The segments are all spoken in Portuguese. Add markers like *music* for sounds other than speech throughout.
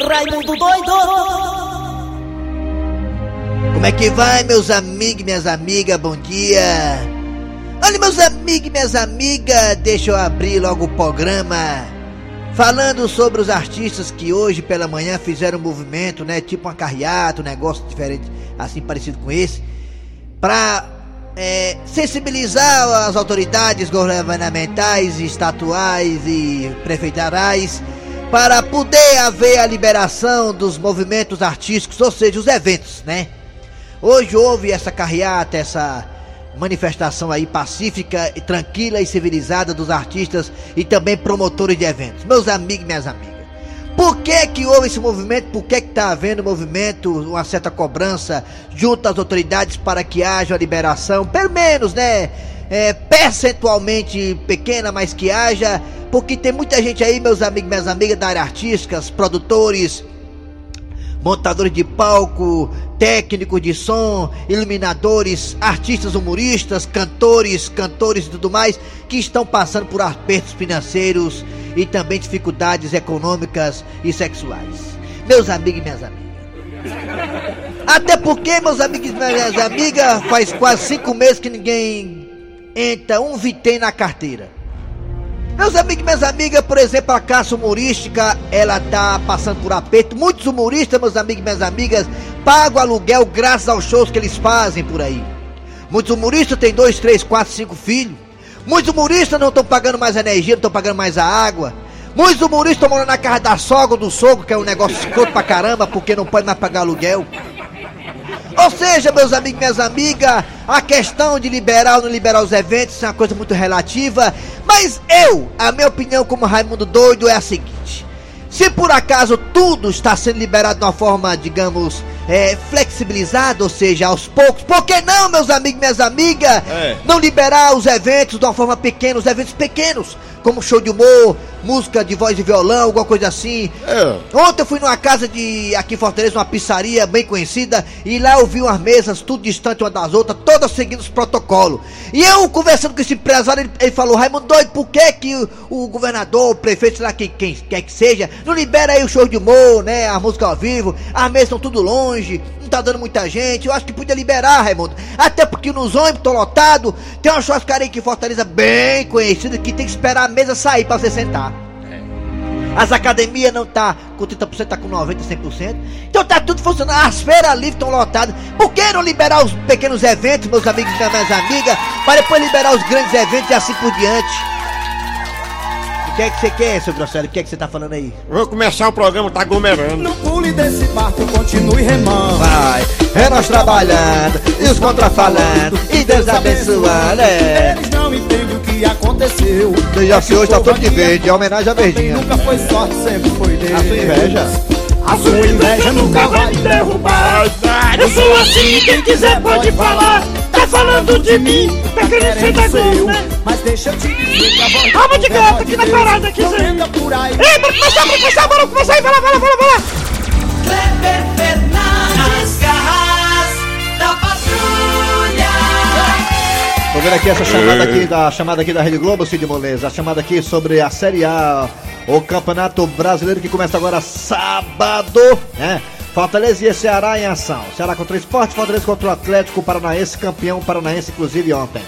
Raimundo doido! Como é que vai, meus amigos e minhas amigas? Bom dia! Olha, meus amigos e minhas amigas, deixa eu abrir logo o programa falando sobre os artistas que hoje pela manhã fizeram um movimento, né? Tipo uma carreata, um negócio diferente, assim parecido com esse, pra é, sensibilizar as autoridades governamentais, estatuais e prefeiturais para poder haver a liberação dos movimentos artísticos, ou seja, os eventos, né? Hoje houve essa carreata, essa manifestação aí pacífica, tranquila e civilizada dos artistas e também promotores de eventos. Meus amigos e minhas amigas, por que que houve esse movimento? Por que que está havendo movimento, uma certa cobrança junto às autoridades para que haja a liberação, pelo menos, né? É, percentualmente pequena, mas que haja, porque tem muita gente aí, meus amigos minhas amigas da área artística, produtores, montadores de palco, técnicos de som, iluminadores, artistas humoristas, cantores, cantores e tudo mais, que estão passando por apertos financeiros e também dificuldades econômicas e sexuais. Meus amigos e minhas amigas. Até porque, meus amigos e minhas amigas, faz quase cinco meses que ninguém entra um vitém na carteira. Meus amigos e minhas amigas, por exemplo, a classe humorística, ela tá passando por aperto. Muitos humoristas, meus amigos e minhas amigas, pagam aluguel graças aos shows que eles fazem por aí. Muitos humoristas têm dois, três, quatro, cinco filhos. Muitos humoristas não estão pagando mais energia, não estão pagando mais a água. Muitos humoristas estão morando na casa da sogra do sogro, que é um negócio escroto pra caramba, porque não pode mais pagar aluguel. Ou seja, meus amigos e minhas amigas, a questão de liberar ou não liberar os eventos é uma coisa muito relativa. Mas eu, a minha opinião como Raimundo Doido é a seguinte: se por acaso tudo está sendo liberado de uma forma, digamos, é, flexibilizada, ou seja, aos poucos, por que não, meus amigos e minhas amigas, É. não liberar os eventos de uma forma pequena, os eventos pequenos, como show de humor, música de voz e violão, alguma coisa assim. É. Ontem eu fui numa casa de aqui em Fortaleza, uma pizzaria bem conhecida, e lá eu vi umas mesas tudo distante uma das outras, todas seguindo os protocolos. E eu conversando com esse empresário, ele, ele falou, Raimundo doido, por que que o, o governador, o prefeito, sei lá quem, quem quer que seja, não libera aí o show de humor, né, a música ao vivo, as mesas estão tudo longe, tá dando muita gente, eu acho que podia liberar, Raimundo. Até porque nos ônibus estão lotados, tem uma churrascaria aqui em Fortaleza bem conhecida, que tem que esperar a mesa sair pra você sentar. As academias não tá com 30%, tá com 90%, 100%. Então tá tudo funcionando. As feiras livres estão lotadas. Por que não liberar os pequenos eventos, meus amigos e minhas amigas, para depois liberar os grandes eventos e assim por diante? O que é que você quer, seu Grosselio? O que é que você tá falando aí? Vou começar o programa, tá aglomerando. No pule desse barco, continue remando. Vai, é nós trabalhando, e os contrafalando, e Deus abençoando, é. Eles não entendem o que aconteceu. Dejaci hoje tá todo de verde, é homenagem à verdinha. Nunca foi sorte, sempre foi Deus. A sua inveja. A sua inveja nunca vai me derrubar. Eu sou assim, quem quiser pode falar. Tá falando de mim, tá querendo ser da Globo, né? Mas deixa eu te dizer que a voz Alma de gato aqui na parada aqui, Zé. aí. Ei, bora começar, bora começar, bora começar aí, vai lá, vai lá, vai lá, vai lá. Kleber Fernandes, garras da patrulha. Tô vendo aqui essa chamada aqui da chamada aqui da Rede Globo, Cid Moleza. A chamada aqui sobre a Série A, o Campeonato Brasileiro que começa agora sábado, né? Fortaleza e Ceará em ação. Ceará contra o Esporte, Fortaleza contra o Atlético Paranaense, campeão paranaense, inclusive ontem.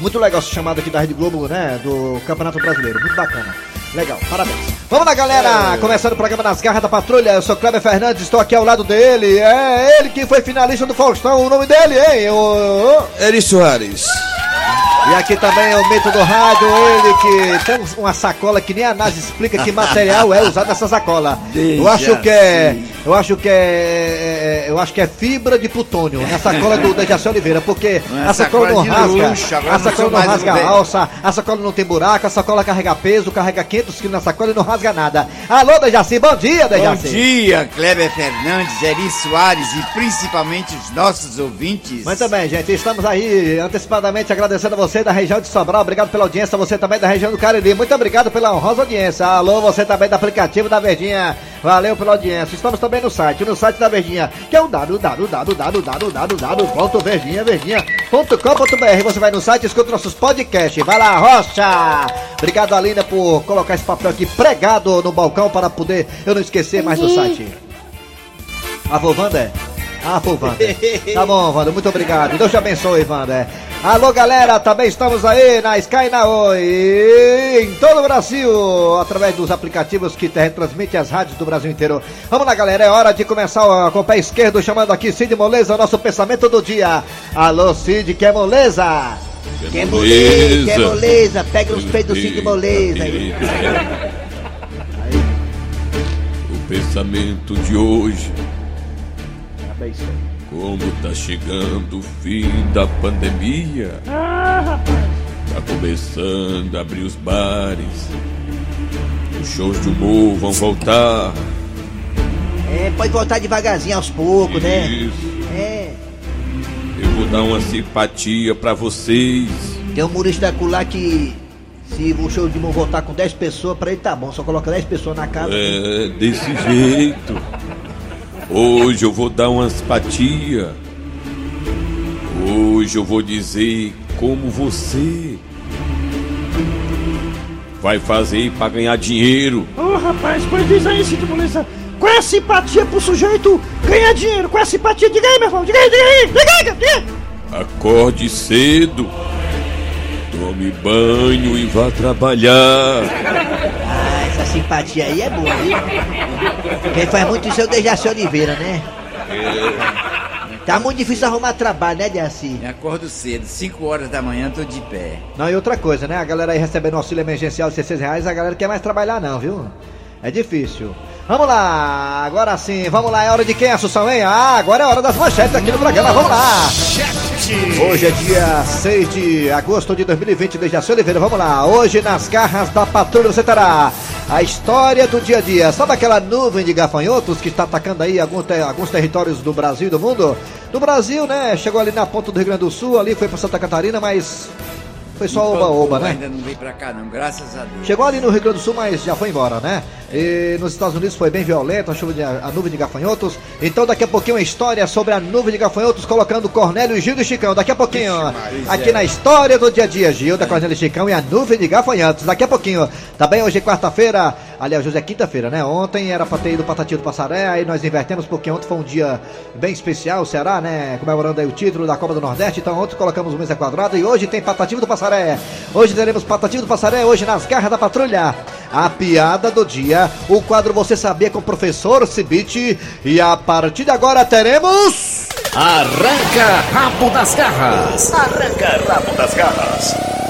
Muito legal essa chamada aqui da Rede Globo, né? Do Campeonato Brasileiro. Muito bacana. Legal, parabéns. Vamos lá, galera! Começando o programa nas garras da patrulha. Eu sou Kleber Fernandes, estou aqui ao lado dele. É ele que foi finalista do Faustão. O nome dele, hein? O- Eri Soares. E aqui também é o Mito do Rádio, ele que tem uma sacola que nem a NASA explica que material é usado nessa sacola. Eu acho que é. Eu acho que é, é- Eu acho que é fibra de plutônio na sacola do Dejaci Oliveira, porque é a sacola não rasga. a sacola não rasga a alça, a sacola não tem buraco, a sacola carrega peso, carrega 500 quilos na sacola e não rasga nada. Alô, Dejaci, bom dia, Bom Dejaci. dia, Kleber Fernandes, Eri Soares e principalmente os nossos ouvintes. Muito bem, gente, estamos aí antecipadamente agradecendo a você da região de Sobral, obrigado pela audiência, você também da região do Cariri, muito obrigado pela honrosa audiência. Alô, você também do aplicativo da Verdinha. Valeu pela audiência. Estamos também no site, no site da Verdinha, que é o www.verdinhaverdinha.com.br. Você vai no site e escuta nossos podcasts. Vai lá, Rocha! Obrigado, Aline, por colocar esse papel aqui pregado no balcão para poder eu não esquecer mais do site. A Vovanda é? Ah, pô, Wander. Tá bom, Wander, muito obrigado. Deus te abençoe, Wander. Alô, galera, também estamos aí na Sky na Oi, em todo o Brasil, através dos aplicativos que retransmitem as rádios do Brasil inteiro. Vamos lá, galera, é hora de começar com o pé esquerdo, chamando aqui Cid Moleza, nosso pensamento do dia. Alô, Cid, que é moleza? Que é moleza, que é moleza, pega os peitos do Cid Moleza aí. O pensamento de hoje como tá chegando o fim da pandemia, tá começando a abrir os bares, os shows de humor vão voltar. É, pode voltar devagarzinho aos poucos, né? Isso. É. Eu vou dar uma simpatia pra vocês. Tem um humorista lá que se o show de humor voltar com 10 pessoas, pra ele tá bom, só coloca 10 pessoas na casa. É, desse jeito. Hoje eu vou dar uma simpatia. Hoje eu vou dizer como você vai fazer pra ganhar dinheiro. Ô oh, rapaz, pois diz aí, Cid Moleza. Qual é a simpatia pro sujeito ganhar dinheiro? Qual é a simpatia? Diga aí, meu irmão, diga aí, diga aí, diga aí, diga aí. Acorde cedo, tome banho e vá trabalhar. Simpatia aí é boa, viu? Quem faz muito isso é o Dejaci Oliveira, né? Tá muito difícil arrumar trabalho, né, Dejaci? Me acordo cedo, 5 horas da manhã tô de pé. Não, e outra coisa, né? A galera aí recebendo auxílio emergencial de 600 reais, a galera quer mais trabalhar não, viu? É difícil. Vamos lá, agora sim, vamos lá, é hora de quem, Assunção, hein? Ah, agora é hora das manchetes aqui no programa, vamos lá! Hoje é dia 6 de agosto de 2020, desde a Oliveira, vamos lá. Hoje nas garras da patrulha você terá a história do dia a dia. Sabe aquela nuvem de gafanhotos que está atacando aí alguns, ter alguns territórios do Brasil e do mundo? Do Brasil, né? Chegou ali na ponta do Rio Grande do Sul, ali foi para Santa Catarina, mas foi só oba-oba, né? Ainda não veio pra cá, não, graças a Deus. Chegou ali no Rio Grande do Sul, mas já foi embora, né? E nos Estados Unidos foi bem violento a chuva de, a nuvem de gafanhotos. Então daqui a pouquinho uma história sobre a nuvem de gafanhotos, colocando Cornélio, Gil e Chicão. Daqui a pouquinho, aqui é. na história do dia a dia, Gil, da Cornélio e Chicão e a nuvem de gafanhotos. Daqui a pouquinho, também hoje é quarta-feira, aliás, hoje é quinta-feira, né? Ontem era pra ter ido pra Tatinho do Passaré, aí nós invertemos porque ontem foi um dia bem especial, o Ceará, né? Comemorando aí o título da Copa do Nordeste. Então ontem colocamos o mesa quadrada e hoje tem Patativo do Passaré. Hoje teremos Patativo do Passaré, hoje nas garras da patrulha. A piada do dia, o quadro Você Sabia com o professor Cibite. E a partir de agora teremos. Arranca Rabo das Garras! Arranca Rabo das Garras!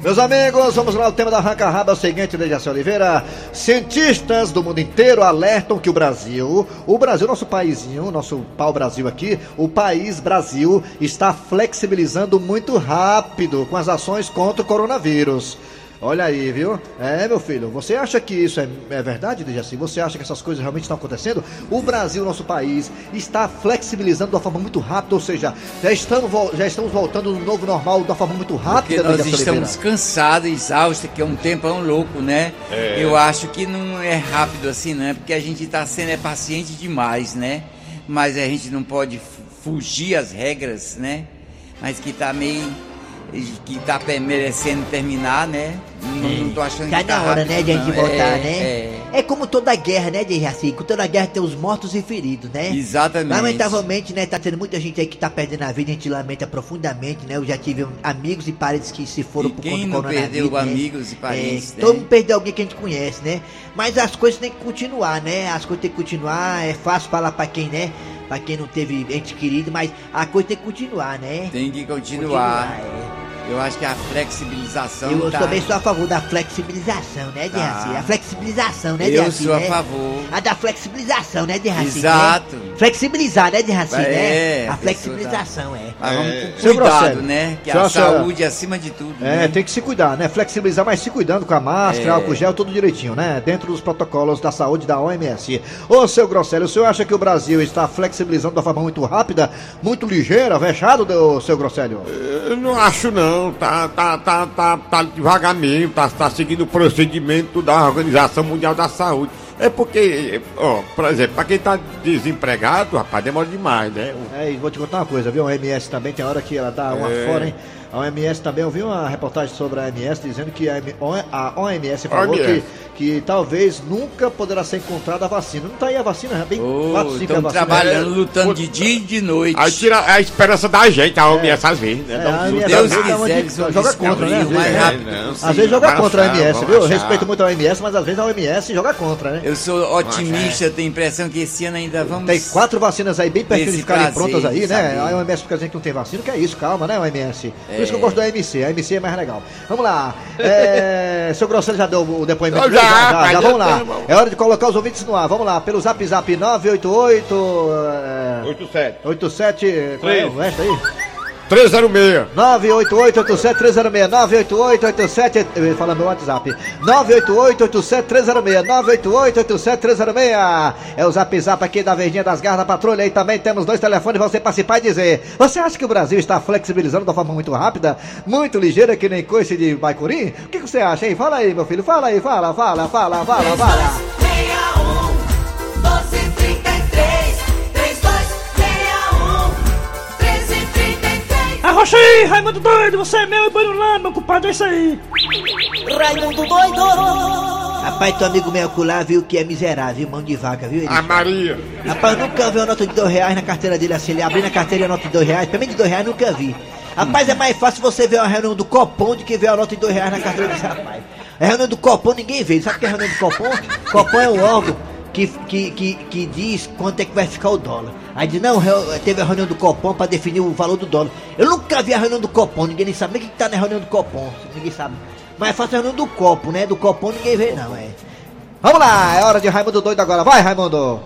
Meus amigos, vamos lá. O tema da Arranca Rabo é o seguinte, Dejaci Oliveira. Cientistas do mundo inteiro alertam que o Brasil, o Brasil, nosso paísinho, nosso pau-brasil aqui, o país Brasil está flexibilizando muito rápido com as ações contra o coronavírus. Olha aí, viu? É, meu filho, você acha que isso é, é verdade, Dejaci? Você acha que essas coisas realmente estão acontecendo? O Brasil, nosso país, está flexibilizando de uma forma muito rápida, ou seja, já estamos, já estamos voltando no novo normal de uma forma muito rápida, Porque nós estamos cansados, exaustos, que é um tempão louco, né? É. Eu acho que não é rápido assim, né? Porque a gente está sendo é paciente demais, né? Mas a gente não pode fugir às regras, né? Mas que está meio que tá merecendo terminar, né? Não, não tô achando tá que tá na hora, rápido, né, de a gente voltar, é, né? É. É como toda guerra, né, de assim, com toda guerra tem os mortos e feridos, né? Exatamente. Lamentavelmente, né, tá tendo muita gente aí que tá perdendo a vida, a gente lamenta profundamente, né? Eu já tive amigos e parentes que se foram E por conta do coronavírus. perdeu né? amigos e parentes, É, né? Todo mundo perdeu alguém que a gente conhece, né? Mas as coisas têm que continuar, né? As coisas têm que continuar, é fácil falar pra quem, né? Pra quem não teve ente querido, mas a coisa tem que continuar, né? Tem que continuar. Continuar, é. Eu acho que a flexibilização. Eu tá... também sou a favor da flexibilização, né, Dejaci? Tá. A flexibilização, né, Eu Dejaci? sou a né? favor. A da flexibilização, né, Dejaci? Exato. Né? Flexibilizar, né, Dejaci? É, né? a A flexibilização, é. Mas vamos É. com Seu cuidado, né? Que Senhora, a saúde é acima de tudo. É, né? tem que se cuidar, né? Flexibilizar, mas se cuidando com a máscara, É. álcool gel, tudo direitinho, né? Dentro dos protocolos da saúde da OMS. Ô, seu Grosselio, o senhor acha que o Brasil está flexibilizando de uma forma muito rápida, muito ligeira, vexado, do seu Grosselio? Eu não acho não. Não, tá, tá, tá, tá, tá devagar mesmo, tá, tá seguindo o procedimento da Organização Mundial da Saúde. É porque, ó, por exemplo, pra quem tá desempregado, rapaz, demora demais, né? É, e vou te contar uma coisa, viu? A OMS também tem hora que ela dá uma É. fora, hein? A OMS também, eu vi uma reportagem sobre a OMS dizendo que a M- a OMS falou OMS. que, que talvez nunca poderá ser encontrada a vacina. Não tá aí a vacina, é bem Oh, quatro, cinco estão a vacina. trabalhando, É, lutando de dia e de noite. Aí tira a esperança da gente, a OMS às vezes, né? É, um a. OMS Deus quiser, de- joga contra, né? Às vezes, rápido. É, não, Às vezes joga vamos contra a achar, OMS, viu? Eu achar. respeito muito a OMS, mas às vezes a OMS joga contra, né? Eu sou otimista, tenho a impressão que esse ano ainda vamos. Tem quatro vacinas aí bem pertinho de ficarem prontas aí, né? A OMS fica dizendo que não tem vacina, que é isso, calma, né, OMS? Por É. isso que eu gosto da OMC, a OMC é mais legal. Vamos lá, é... *laughs* seu Grosselho já deu o depoimento já, já, já, já vamos lá. É hora de colocar os ouvintes no ar, vamos lá, pelo zap zap 988... É... 87. 87... Qual é o resto aí? 306. 988-87-306, 988-87, eu meu WhatsApp, 988-87-306, 988-87-306, é o zap zap aqui da Verdinha das Garras da Patrulha, e também temos dois telefones pra você participar e dizer, você acha que o Brasil está flexibilizando de uma forma muito rápida, muito ligeira, que nem coice de Baicurim? O que, que você acha, hein? Fala aí, meu filho, fala aí, fala, fala, fala, fala, fala. 1333 Arrocha aí, Raimundo doido, você é meu e banho lá, meu culpado, é isso aí. Raimundo doido Rapaz, teu amigo meu acolá viu que é miserável, mão de vaca, viu? Ele, A Maria. Rapaz, eu nunca vi uma nota de dois reais na carteira dele assim, ele abrindo a carteira e a nota de dois reais, pelo menos de dois reais nunca vi. Rapaz, é mais fácil você ver uma reunião do Copom do que ver a nota de dois reais na carteira desse rapaz. A reunião do Copom ninguém vê, sabe o que é a reunião do Copom? Copom é um órgão que, que, que, que diz quanto é que vai ficar o dólar. Aí diz, não, teve a reunião do Copom pra definir o valor do dólar. Eu nunca vi a reunião do Copom, ninguém nem sabe nem o que que tá na reunião do Copom, ninguém sabe. Mas é fácil a reunião do Copo, né? Do Copom ninguém vê não, é. Vamos lá, é hora de Raimundo doido agora, vai Raimundo.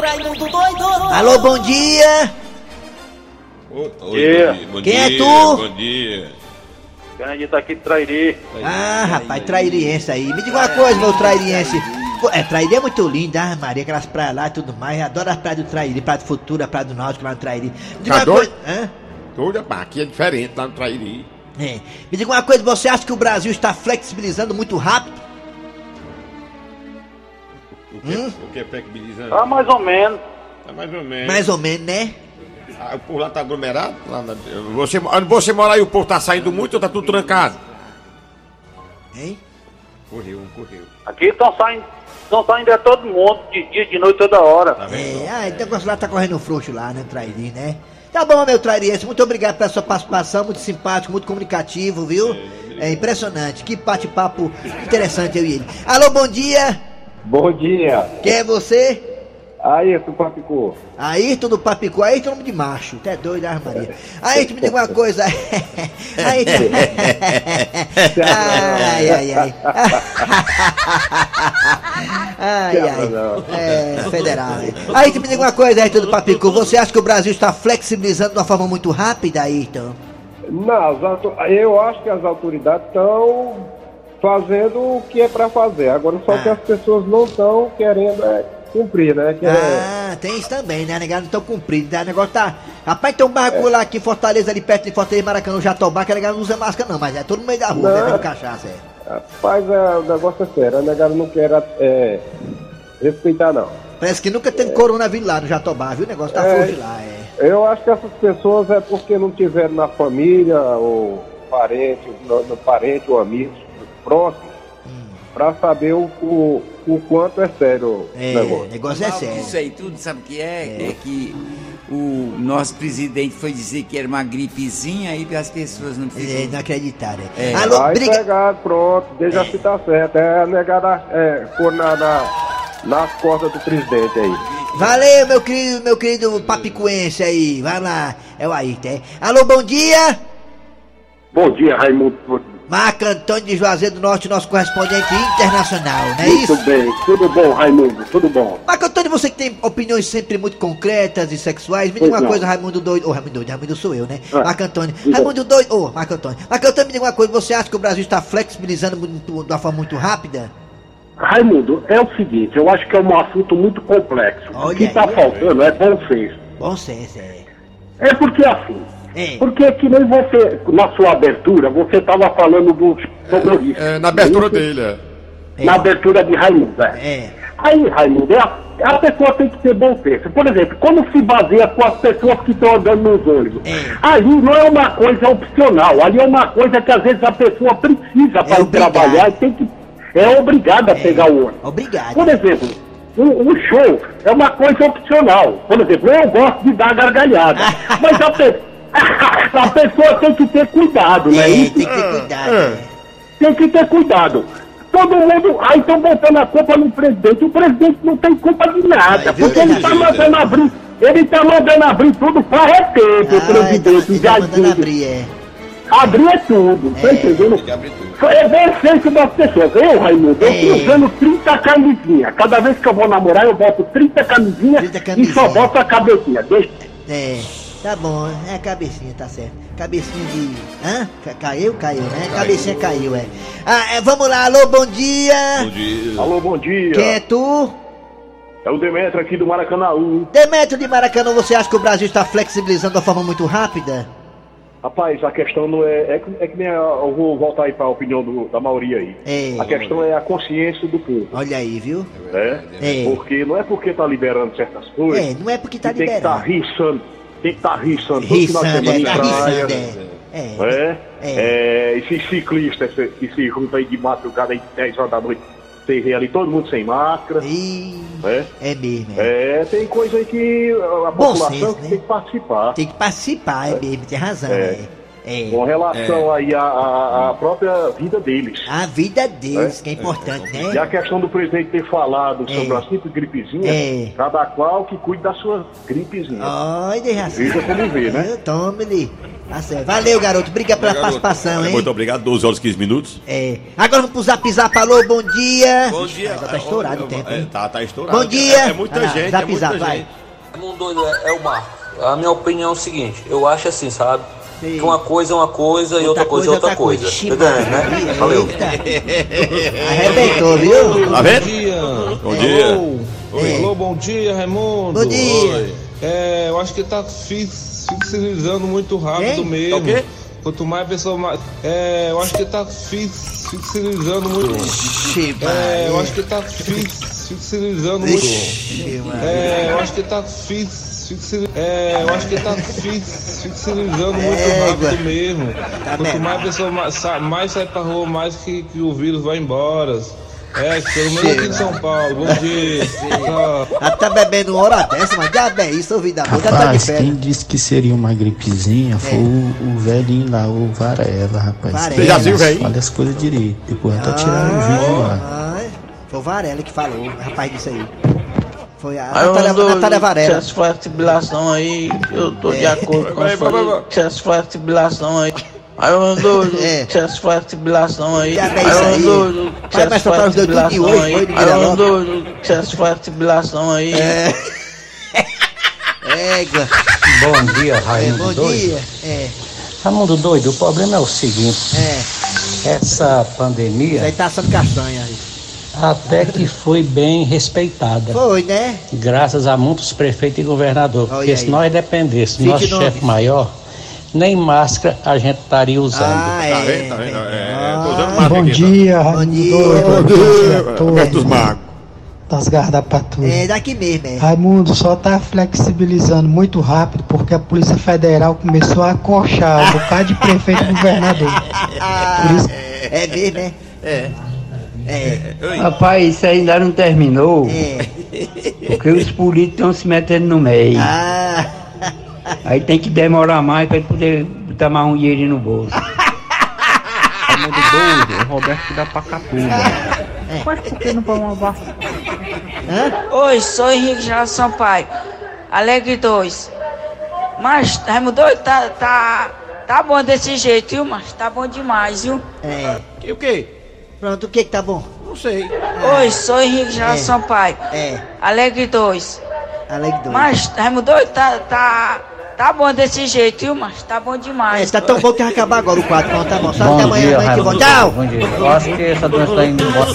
Raimundo doido Alô, bom dia! Oi, bom dia, bom Quem é dia, tu? Bom dia. Grande tá aqui de Trairi. Ah, rapaz, trairiense aí. Me diga uma coisa, meu trairiense. É, Trairi é muito lindo, ah, Maria, aquelas praias lá e tudo mais. Eu adoro as praias do Trairi, praia do Futura, praia do Náutico lá no Trairi. Me diga Tá uma doido? coisa. Hã? Pá, aqui é diferente lá no Trairi. É. Me diga uma coisa, você acha que o Brasil está flexibilizando muito rápido? O que, o que é flexibilizando? Ah, mais ou menos. Tá mais ou menos. Mais ou menos, né? Ah, o povo lá tá aglomerado? Lá na- você, onde você mora aí, o povo tá saindo muito ou tá tudo trancado? Hein? Correu, correu. Aqui estão saindo, estão saindo é todo mundo, de dia, de noite, toda hora. Tá vendo? É, ah, então o negócio lá tá correndo frouxo lá, né, Trairi, né? Tá bom, meu trairiense, muito obrigado pela sua participação, muito simpático, muito comunicativo, viu? É impressionante, que bate-papo interessante eu e ele. Alô, bom dia, Bom dia. quem é você? Aí, tu Papicu. Ayrton do Papicu, Ayrton é nome de macho, até doido, ah, Maria. Ayrton, me diga uma coisa. *laughs* Ayrton. ai, ai, ai. ai, ai. É, federal. né? Ayrton, me diga uma coisa, Ayrton do Papicu. Você acha que o Brasil está flexibilizando de uma forma muito rápida, Ayrton? Não, eu acho que as autoridades estão fazendo o que é para fazer. Agora, só Ah. que as pessoas não estão querendo é, cumprir, né? Que é- Ah, tem isso também, né? Negado não estão cumprindo. Né? O negócio tá. Rapaz, tem um barco lá aqui em Fortaleza, ali perto de Fortaleza, Maracanã, Jatobá, que a negado não usa máscara, não, mas é todo no meio da rua, Não. bebendo cachaça, é. Rapaz, é, o negócio é sério. A negada não quer é, respeitar, não. Parece que nunca teve coronavírus lá no Jatobá, viu? O negócio tá É. forte lá, é. Eu acho que essas pessoas é porque não tiveram na família ou parente, no, no parente ou amigo próximo, para saber o, o, o quanto é sério É, o negócio. o negócio é sério. disso aí tudo, sabe o que é? É, que o nosso presidente foi dizer que era uma gripezinha aí as pessoas não É, ficam. não acreditaram. É. É. Alô, Aí briga. pegado, pronto, deixa se tá certo. É a negada é, pôr na, na, nas costas do presidente aí. Valeu, meu querido, meu querido papicuense aí. Vai lá. É o Ayrton, é. Alô, bom dia. Bom dia, Raimundo. Marco Antônio de Juazeiro do Norte, nosso correspondente internacional, não é isso? bem, tudo bom, Raimundo, tudo bom. Marco Antônio, você que tem opiniões sempre muito concretas e sexuais, me diga uma não. coisa, Raimundo doido. Ô, Raimundo doido, Raimundo sou eu, né? Ah, Marco Antônio. Raimundo doido. Ô, Marco Antônio. Marco Antônio, me diga uma coisa, você acha que o Brasil está flexibilizando muito- de uma forma muito rápida? Raimundo, é o seguinte, eu acho que é um assunto muito complexo. Olha o que está faltando é bom senso. Bom senso, é. É porque assim, Porque que nem você, na sua abertura, você estava falando do humorista. É, na abertura dele, é. Na abertura de Raimundo, é. Aí, Raimundo, é a, a pessoa tem que ter bom senso. Por exemplo, como se baseia com as pessoas que estão andando nos ônibus? Ali não é uma coisa opcional, ali é uma coisa que às vezes a pessoa precisa para trabalhar e tem que. É obrigada a pegar o ônibus. Obrigado. Por exemplo, o, o show é uma coisa opcional. Por exemplo, eu gosto de dar gargalhada. *laughs* mas a, pe- *laughs* a pessoa tem que ter cuidado, né? Isso- tem que ter cuidado. É. Tem que ter cuidado. Todo mundo. Aí estão botando a culpa no presidente. O presidente não tem culpa de nada. porque ele está mandando abrir. Ele está mandando abrir tudo para tempo, o presidente. Já mandando abrir, é. Abrir é tudo, tá entendendo? É bem essência das pessoas. Eu, Raimundo, eu fui usando 30 camisinhas. Cada vez que eu vou namorar, eu boto 30 camisinhas e só boto a cabecinha. Deixa. É, tá bom, é a cabecinha, tá certo. Cabecinha de. Hã? Ca- Caiu? Caiu, né? Cabecinha caiu, é. Ah, é, vamos lá, alô, bom dia! Bom dia. Alô, bom dia. Quem é tu? É o Demetrio aqui do Maracanãú. Demetrio de Maracanã, você acha que o Brasil está flexibilizando de uma forma muito rápida? Rapaz, a questão não é. É que, é que nem a, eu vou voltar aí para a opinião do- da maioria aí. É. A questão é a consciência do povo. Olha aí, viu? Né? É. Porque não é porque tá liberando certas coisas. É, não é porque tá que tem que estar liberando. riçando. Tem que estar riçando. todo final de semana é, em tá praia, riçando, é. É. né? É, esses ciclistas esse- que se juntam aí de madrugada aí 10 horas da noite, você vê ali todo mundo sem máscara. né? É mesmo, É, tem coisa aí que a população senso, né? tem que participar. Tem que participar, é mesmo, tem razão, é. É. Com relação aí à, à- à própria vida deles. A vida deles, que é importante, né? E a questão do presidente ter falado sobre a simples gripezinha, É. cada qual que cuide da sua gripezinha. Ai, de razão. Veja como vê, né? Tome-lhe. Tá certo. Valeu, garoto. Obrigado pela participação, hein? Muito obrigado, 12 horas e 15 minutos. É. Agora vamos pro zap zap. Alô, bom dia. Bom dia. Agora tá estourado o tempo, É, hein? tá, tá estourado. Bom dia. É, é muita lá, gente, zap, é muita zap, vai. gente. Mundo doido é, é o Marco. A minha opinião é o seguinte, eu acho assim, sabe? Que uma coisa é uma coisa e outra coisa é outra coisa. Tá entendendo, né? Valeu. Arrebentou, viu? Tá vendo? dia. Bom dia. Alô, Oi. Alô, bom dia, Raimundo. Bom dia. Oi. É, eu acho que tá fix- fixilizando muito rápido Quem? mesmo. Tá o quê? Quanto mais a pessoa mais. É, eu acho que tá fix- fixilizando muito. Ixi, É, eu Maria. acho que tá fix- fixilizando muito. Ixi, É, eu acho que tá fix- fixi- É, eu acho que tá fix- fixilizando muito Égua. rápido mesmo. Tá Quanto mesmo. mais a pessoa mais, mais sai pra rua, mais que, que o vírus vai embora. É, pelo menos aqui em São Paulo. Bom dia. Já tá bebendo uma hora dessa, mas diabo é isso, ouvi da boca, já tá de férias. quem disse que seria uma gripezinha foi o, o velhinho lá, o Varela, rapaz. Varela. Ele Você já viu o velhinho? Fala as coisas direito. Depois até tiraram o vídeo lá. Foi o Varela que falou, rapaz disse aí. Foi a Aí Natália, ando- Natália Varela. Se essa flexibilização aí, eu tô de É. acordo com Vai, a vai, vai, vai. Se essa flexibilização aí. Aí eu ando. *laughs* Se essa flexibilização aí. Aí é eu aí. ando. Se Vai, essa mas soltar os dois tudo de flexibilização aí. Aí eu Vila ando. Se essa flexibilização aí. É. *laughs* Égua. Bom dia, É, Raimundo bom doido. dia. É, Raimundo doido, o problema é o seguinte. é. Essa Isso pandemia aí tá assando castanha aí. Até que foi bem respeitada. Foi, né? Graças a muitos prefeitos e governadores. Olha Porque se aí. nós dependêssemos do nosso 29. chefe maior, nem máscara a gente estaria usando. Ah, Tá vendo? Tá vendo? É, tô usando máscara Bom aqui, dia, Bom Raimundo dia. doido. Bom Bom dia, todos. Roberto dos Magos. Das garras da patrulha. É daqui mesmo, é. Raimundo só tá flexibilizando muito rápido porque a Polícia Federal começou a acochar um bocado de prefeito e governador. *laughs* Por isso É mesmo, é? É. É. Rapaz, isso ainda não terminou. Porque os políticos estão se metendo no meio. Ah. Aí tem que demorar mais para ele poder botar mais um dinheirinho no bolso. Doido, é Roberto da Pacatuba. Mas por que não põe uma vacina? Oi, sou Henrique Geraldo Sampaio. Alegre 2. Mas, Raimundo doido, tá, tá, tá bom desse jeito, viu, mas tá bom demais, viu? É. E o quê? Pronto, o que que tá bom? Não sei. Oi, sou Henrique Geraldo É. Sampaio. É. Alegre 2. Alegre 2. Mas, Raimundo doido, tá, tá, tá bom desse jeito, viu, mas tá bom demais. É, tá tão bom que vai acabar agora o quadro. Pronto, tá bom. Só até Bom amanhã, dia, amanhã que. Tchau! Bom dia. Eu acho que essa doença tá indo embora.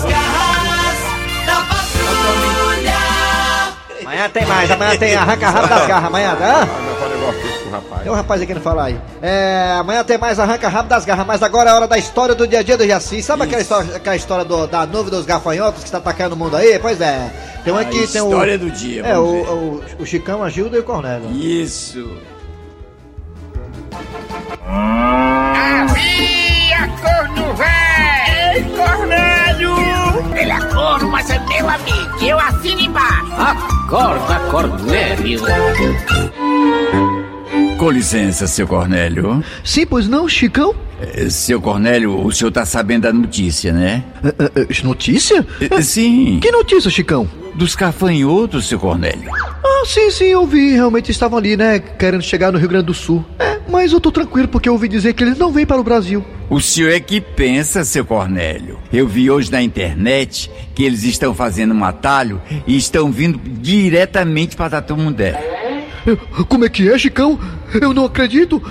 Amanhã tem mais, amanhã tem arranca rabo das garras, amanhã, tá? Rapaz. Tem um rapaz aí querendo falar aí. É, amanhã tem mais Arranca Rabo das Garras, mas agora é hora da história do dia a dia do Jaci. Sabe aquela história, aquela história do, da nuvem dos gafanhotos que está atacando o mundo aí? Pois é. Tem um A aqui, tem o. história do dia, É, o, o, o Chicão, a Gilda e o Cornélio. Isso. Havia corno véi! Ei, Cornélio! Ele é corno, mas é meu amigo. Eu assino embaixo. Acorda, Cornélio. Com licença, seu Cornélio. Sim, pois não, Chicão? Eh, Seu Cornélio, o senhor tá sabendo da notícia, né? notícia? Sim. Que notícia, Chicão? Dos cafanhotos, seu Cornélio. Ah, sim, sim, eu vi. Realmente estavam ali, né? Querendo chegar no Rio Grande do Sul. É, mas eu tô tranquilo porque eu ouvi dizer que eles não vêm para o Brasil. O senhor é que pensa, seu Cornélio. Eu vi hoje na internet que eles estão fazendo um atalho e estão vindo diretamente para Tatumundé. Como é que é, Chicão? Eu não acredito.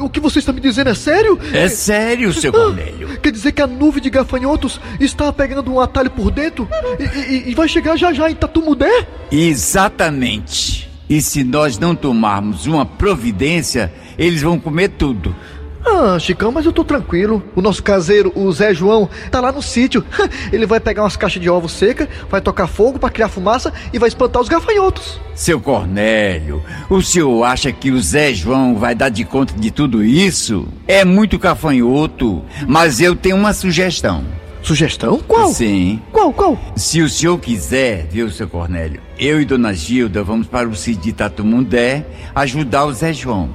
O que- você está me dizendo é sério? É sério, seu Cornélio. Quer dizer que a nuvem de gafanhotos está pegando um atalho por dentro e, e- e vai chegar já já em Tatumudé? Exatamente. E se nós não tomarmos uma providência, eles vão comer tudo. Ah, Chicão, mas eu tô tranquilo. O nosso caseiro, o Zé João, tá lá no sítio. *laughs* Ele vai pegar umas caixas de ovo seca, vai tocar fogo pra criar fumaça e vai espantar os gafanhotos. Seu Cornélio, o senhor acha que o Zé João vai dar de conta de tudo isso? É muito cafanhoto, mas eu tenho uma sugestão. Sugestão? Qual? Sim. Qual, qual? Se o senhor quiser, viu, seu Cornélio, eu e Dona Gilda vamos para o sítio de Tatumundé ajudar o Zé João.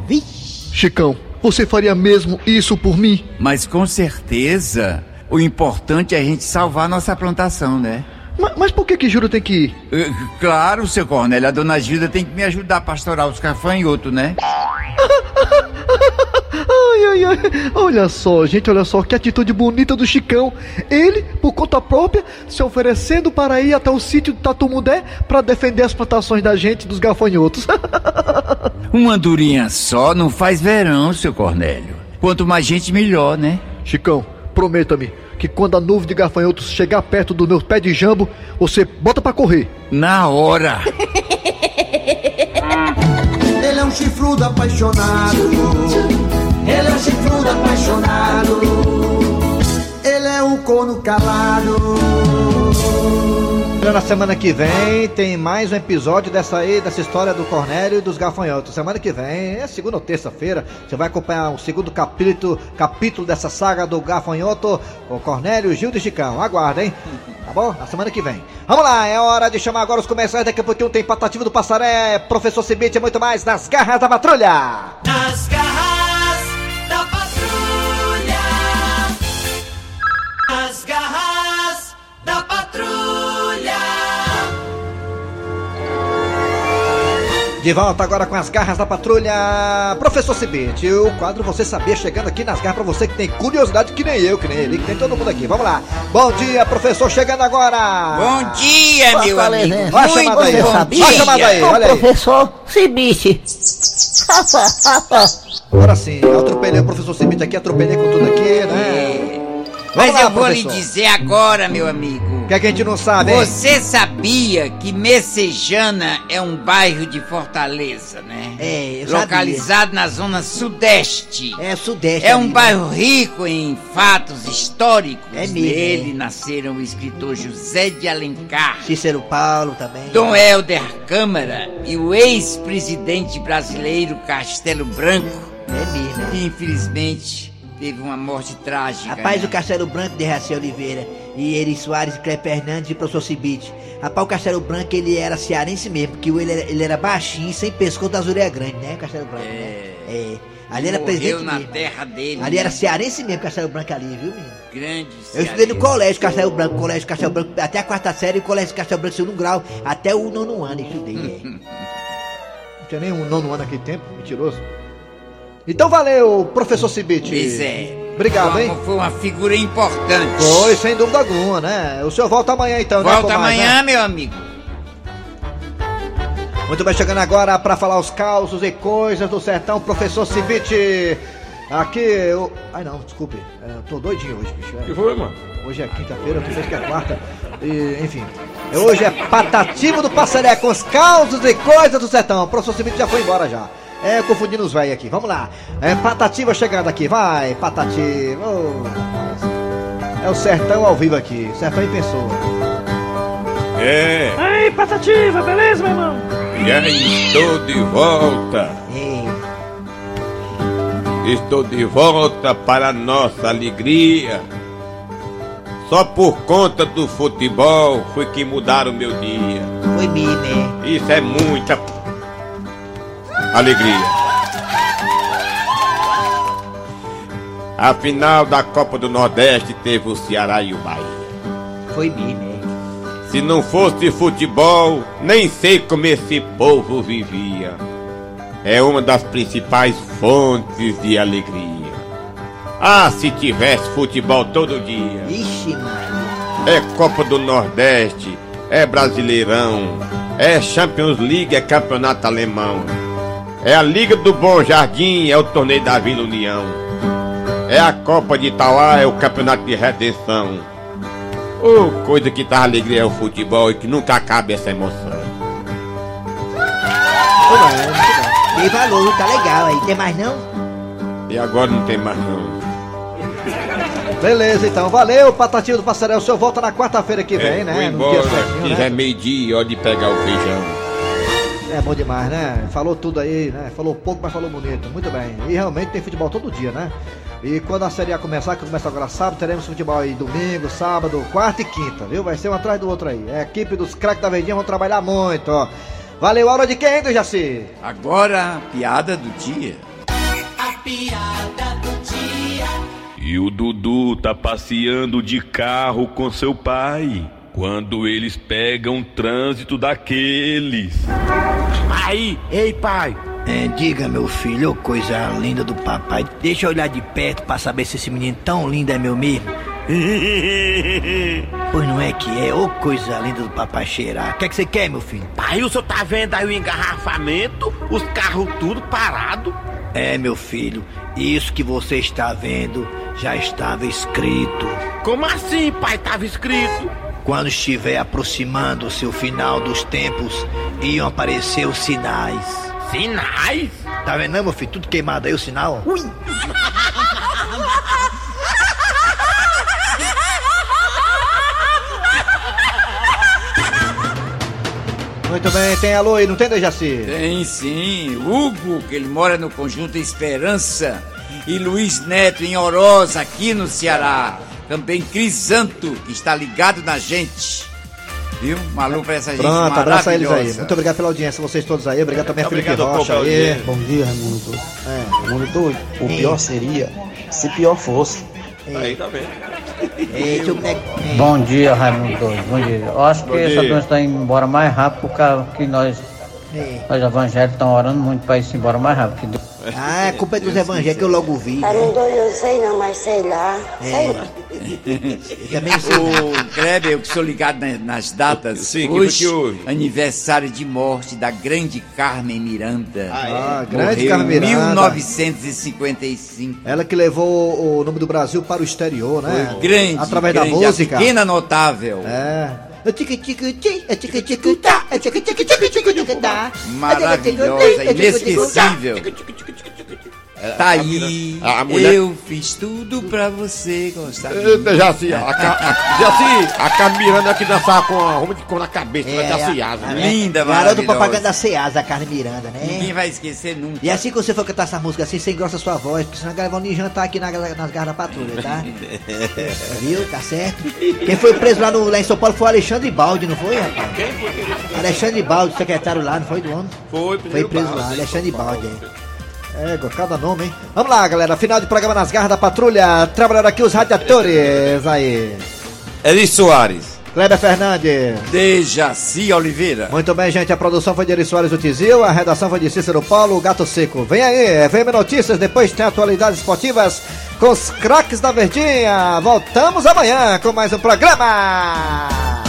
Chicão, você faria mesmo isso por mim? Mas com certeza, o importante é a gente salvar nossa plantação, né? Ma- Mas, por que que Juro tem que ir? Eh, Claro, seu Cornélio, a Dona Gilda tem que me ajudar a pastorar os cafanhotos, né? *laughs* Ai, ai, ai. Olha só, gente, olha só que atitude bonita do Chicão. Ele, por conta própria, se oferecendo para ir até o sítio do Tatumudé para defender as plantações da gente dos gafanhotos. *laughs* Uma andorinha só não faz verão, seu Cornélio. Quanto mais gente, melhor, né? Chicão, prometa-me que quando a nuvem de gafanhotos chegar perto do meu pé de jambo, você bota pra correr. Na hora. *laughs* Ele é um chifrudo apaixonado. Ele é um chifrudo apaixonado. Ele é um corno calado. Na semana que vem tem mais um episódio dessa aí, dessa história do Cornélio e dos gafanhotos. Semana que vem, é segunda ou terça-feira, você vai acompanhar o segundo capítulo, capítulo dessa saga do gafanhoto, o Cornélio, Gildo e Chicão. Aguarda, hein? Tá bom? Na semana que vem. Vamos lá, é hora de chamar agora os comerciais. Daqui a pouquinho tem Patativo do Passaré, Professor Cibite e muito mais nas garras da patrulha. Nas garras da De volta agora com as garras da patrulha, Professor Cibite. O quadro Você Sabia chegando aqui nas garras pra você que tem curiosidade que nem eu, que nem ele, que nem todo mundo aqui. Vamos lá. Bom dia, professor, chegando agora. Bom dia, meu amigo. Olha a chamada aí, bom olha a dia. chamada aí, olha aí. Professor Cibiche. Agora sim, eu atropelei o professor Cibite aqui, atropelei com tudo aqui, né? Mas lá, eu vou lhe professor. dizer agora, meu amigo. O que, é que a gente não sabe, hein? Você sabia que Messejana é um bairro de Fortaleza, né? É, eu sabia. Localizado na zona sudeste. É, sudeste. É um né? bairro rico em fatos históricos. É mesmo, Nele é. nasceram o escritor José de Alencar, Cícero Paulo também. Dom Helder Câmara e o ex-presidente brasileiro Castelo Branco. É mesmo. que infelizmente teve uma morte trágica. Rapaz, né? o Castelo Branco de Raci Oliveira e Eri Soares, Clé Fernandes e professor Cibite. Rapaz, o Castelo Branco ele era cearense mesmo, porque ele era, ele era baixinho, sem pescoço da Zureia Grande, né? o Castelo Branco, né? É. Ali era Morreu presidente na mesmo. terra dele. Ali né? era cearense mesmo, Castelo Branco ali, viu, menino? Grande Eu estudei no cearense. colégio Castelo Branco, colégio Castelo Branco, até a quarta série, e colégio Castelo Branco, segundo grau, até o nono ano, eu estudei, é. *laughs* Não tinha nem um nono ano naquele tempo, mentiroso. Então valeu, professor Cibite. Pois é. Obrigado, Foi hein? uma- Foi uma figura importante. Foi, sem dúvida alguma, né? O senhor volta amanhã então, né? Volta mais, amanhã, né? meu amigo. Muito bem, chegando agora para falar os causos e coisas do sertão, professor Cibite. Aqui eu. Ai não, desculpe. é, Eu tô doidinho hoje, bicho. que foi, mano? Hoje é quinta-feira, tu fez que é quarta. E, enfim. Hoje é patativo do passaré com os causos e coisas do sertão. O professor Cibite já foi embora já. É, confundindo os velhos aqui. Vamos lá. É Patativa chegando aqui. Vai, Patativa. Oh, é o Sertão ao vivo aqui. Sertão e Pessoa. É. Aí, Patativa, beleza, meu irmão? Já estou de volta. Estou de volta para a nossa alegria. Só por conta do futebol foi que mudaram meu dia. Foi mim, né? Isso é muita alegria. A final da Copa do Nordeste teve o Ceará e o Bahia. Foi mim, né? Se não fosse futebol, nem sei como esse povo vivia. É uma das principais fontes de alegria. Ah, se tivesse futebol todo dia. Ixi, Maria. É Copa do Nordeste, é Brasileirão, é Champions League, é Campeonato Alemão. É a Liga do Bom Jardim, é o Torneio da Vila União. É a Copa de Itauá, é o Campeonato de Redenção. Oh, coisa que dá alegria é o futebol e que nunca acaba essa emoção. Tem valor, tá legal aí. Tem mais não? E agora não tem mais não. Beleza, então. Valeu, Patatinho do Passarel. O senhor volta na quarta-feira que vem, é, né? Vou No embora, dia certinho, que né? já é meio-dia, hora de pegar o feijão. É bom demais, né? Falou tudo aí, né? Falou pouco, mas falou bonito. Muito bem. E realmente tem futebol todo dia, né? E quando a Série A começar, que começa agora sábado, teremos futebol aí domingo, sábado, quarta e quinta, viu? Vai ser um atrás do outro aí. É a equipe dos craques da Verdinha vão trabalhar muito, ó. Valeu, hora de quem, do Jaci? Agora, a piada do dia. A piada do dia. E o Dudu tá passeando de carro com seu pai. Quando eles pegam um trânsito daqueles. Aí, ei pai. É, diga, meu filho, ô coisa linda do papai. Deixa eu olhar de perto pra saber se esse menino tão lindo é meu mesmo. *laughs* pois não é que é, ô coisa linda do papai cheirar. O que é que você quer, meu filho? Pai, o senhor tá vendo aí o engarrafamento? Os carros tudo parado? É, meu filho, isso que você está vendo já estava escrito. Como assim, pai? Tava escrito. Quando estiver aproximando-se o final dos tempos, iam aparecer os sinais. Sinais? Tá vendo, não, meu filho? Tudo queimado aí o sinal? Ui! Muito bem, tem alô aí, não tem, Dejaci? Tem sim. Hugo, que ele mora no Conjunto Esperança. E Luiz Neto, em Orosa, aqui no Ceará. Também Crisanto, que está ligado na gente. Viu? Um alô pra essa gente Pronto, abraça eles aí. Muito obrigado pela audiência, vocês todos aí. Obrigado também a Felipe Obrigado, Rocha aí. Bom dia, Raimundo. É, Raimundo. O pior seria se pior fosse. Aí tá moleque- Bom dia, Raimundo Doido. Bom dia. Eu acho Bom que essa doença está indo embora mais rápido por causa que nós, nós evangélicos estamos orando muito para ir embora mais rápido. Ah, a culpa é dos evangélicos que eu logo vi. né? Raimundo, eu sei não, mas sei lá. Sei lá. Eu também sei. O Kleber, eu que sou ligado na- nas datas. Sim, que foi hoje, que houve? aniversário de morte da grande Carmen Miranda. Ah, grande Morreu Carmen em Miranda. 1955. Ela que levou o nome do Brasil para o exterior, né? Grande. Através grande, da música. A pequena notável. É. É tica tica ti, é tica tica tá, é tica tica tica tica tica tá. Maravilhosa, inesquecível. Tá aí, a mulher- eu fiz tudo pra você gostar. de Eita, mim. Jaci, a, Ca- a, Jaci, a Camiranda que dançava com a roupa de cor na cabeça, vai dar ciasa. a- né? Linda, Garoto propaganda da Ceasa, a Carne Miranda, né? Ninguém vai esquecer nunca. E assim que você for cantar essa música assim, você engrossa sua voz, porque senão a galera vão lhe jantar aqui na, nas garras da patrulha, tá? *laughs* Viu? Tá certo? Quem foi preso lá, no, lá em São Paulo foi o Alexandre Baldi, não foi, rapaz? Alexandre Baldi, secretário lá, não foi do homem? Foi, Foi preso lá, Alexandre Baldi, é. É, cada nome, hein? Vamos lá, galera. Final de programa nas garras da patrulha. Trabalhando aqui os radiadores aí. Eri Soares. Kleber Fernandes. Dejaci Oliveira. Muito bem, gente. A produção foi de Eri Soares do Tizil, a redação foi de Cícero Paulo, o Gato Seco. Vem aí, VM Notícias, depois tem atualidades esportivas com os craques da Verdinha. Voltamos amanhã com mais um programa.